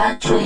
country.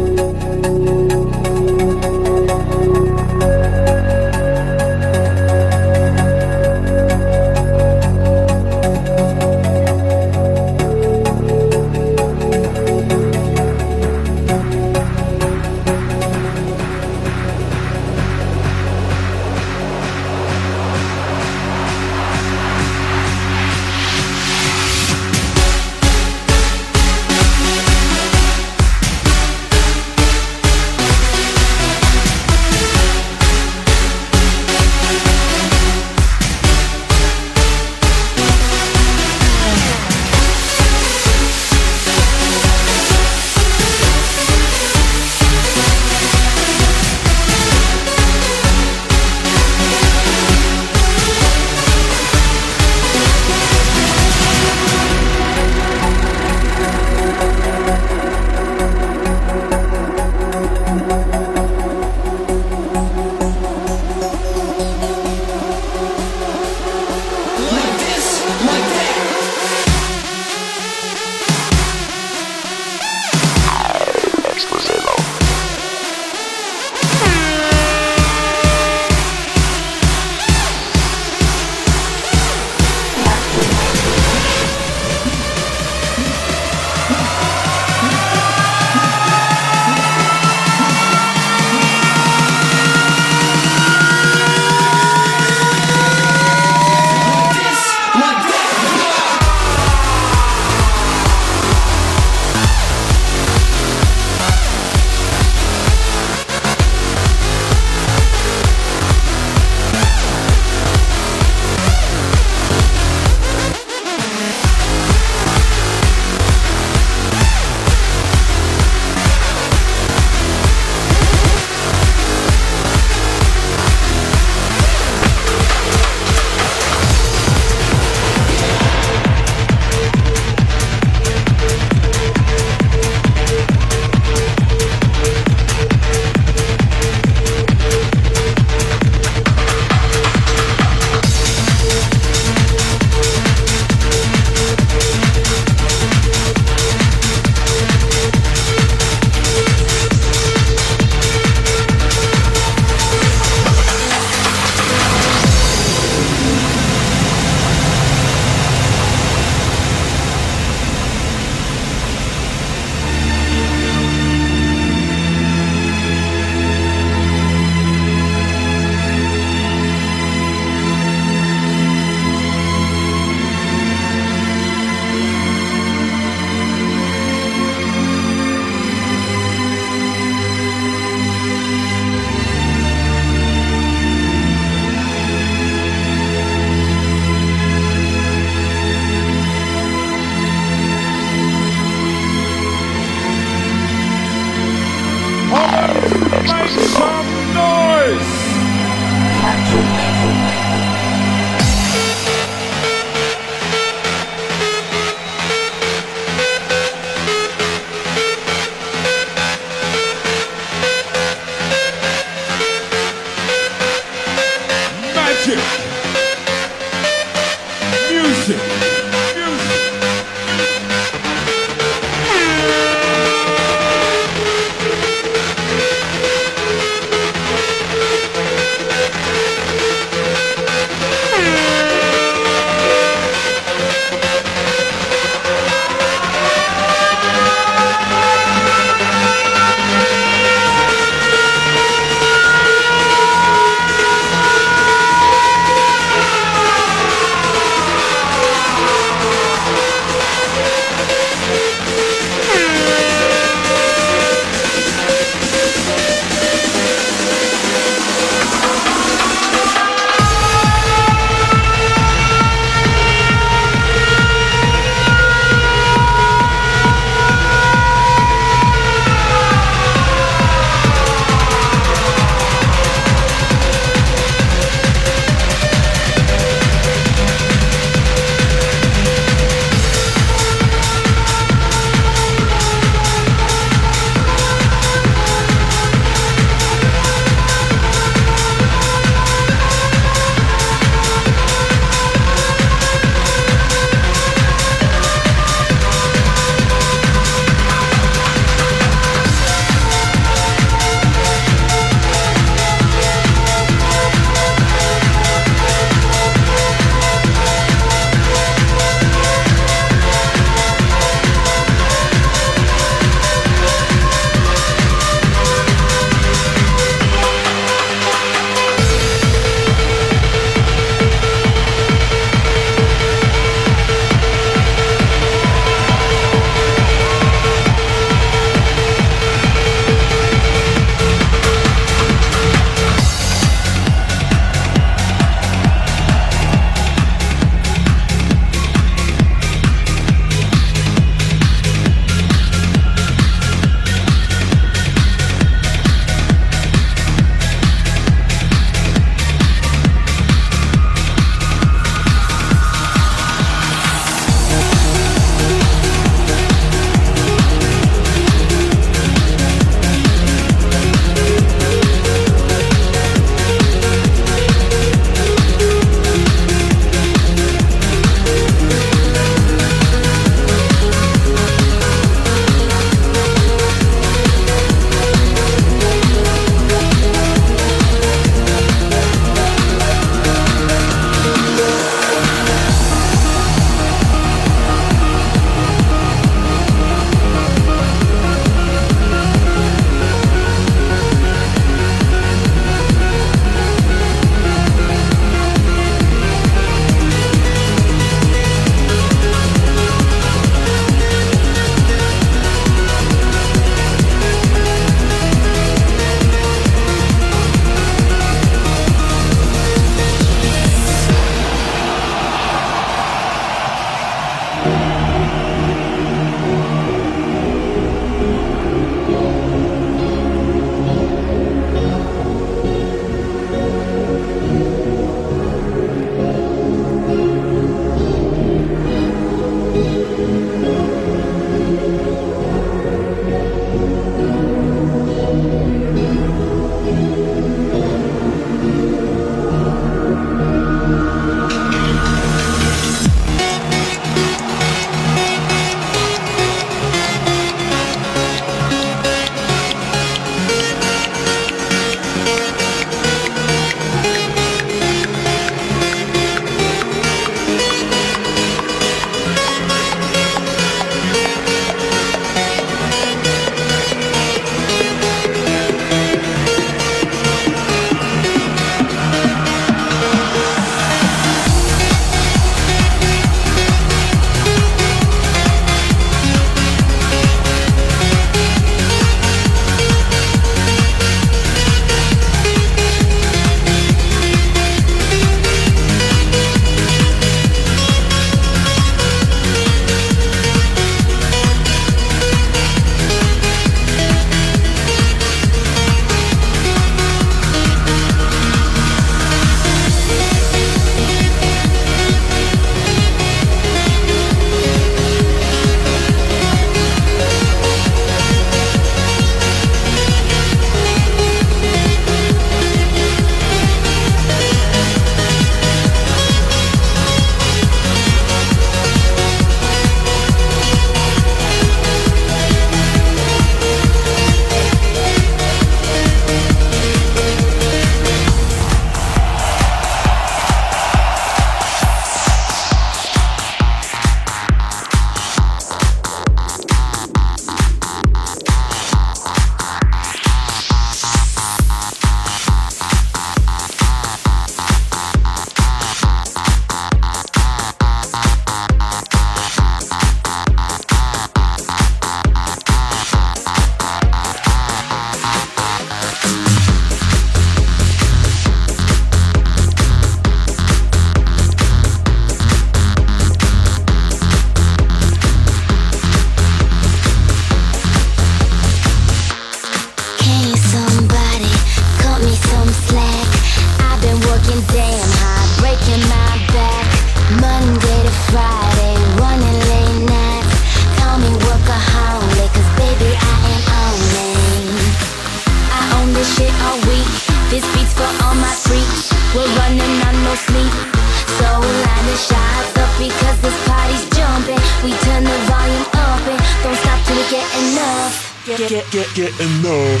get, get, get, get in love.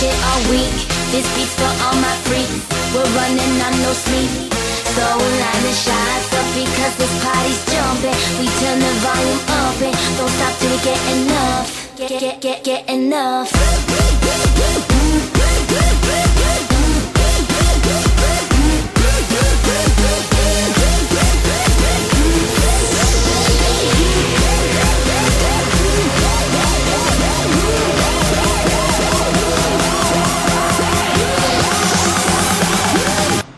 shit all week. This beat's for all my freaks. We're running on no sleep. So line the shots up because this party's jumping. We turn the volume up and don't stop till we get enough get, get, get, get enough.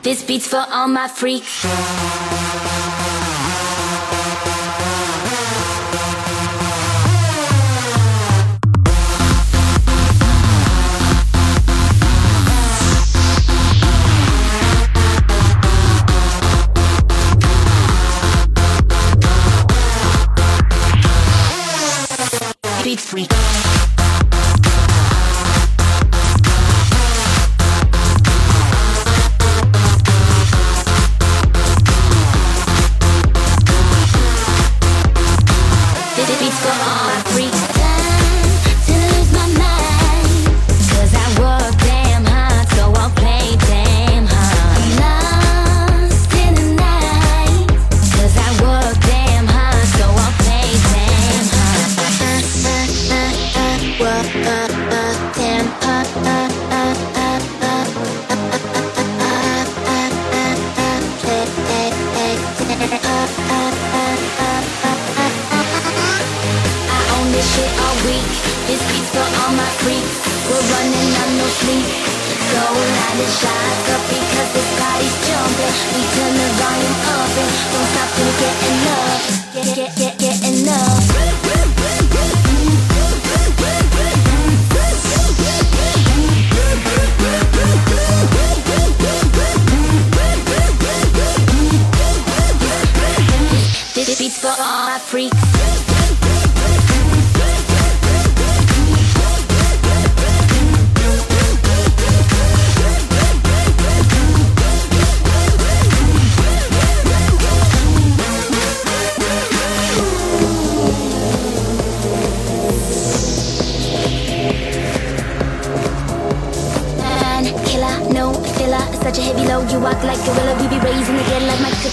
This beat's for all my freaks.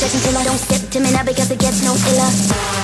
situation I don't step to me now because it gets no iller.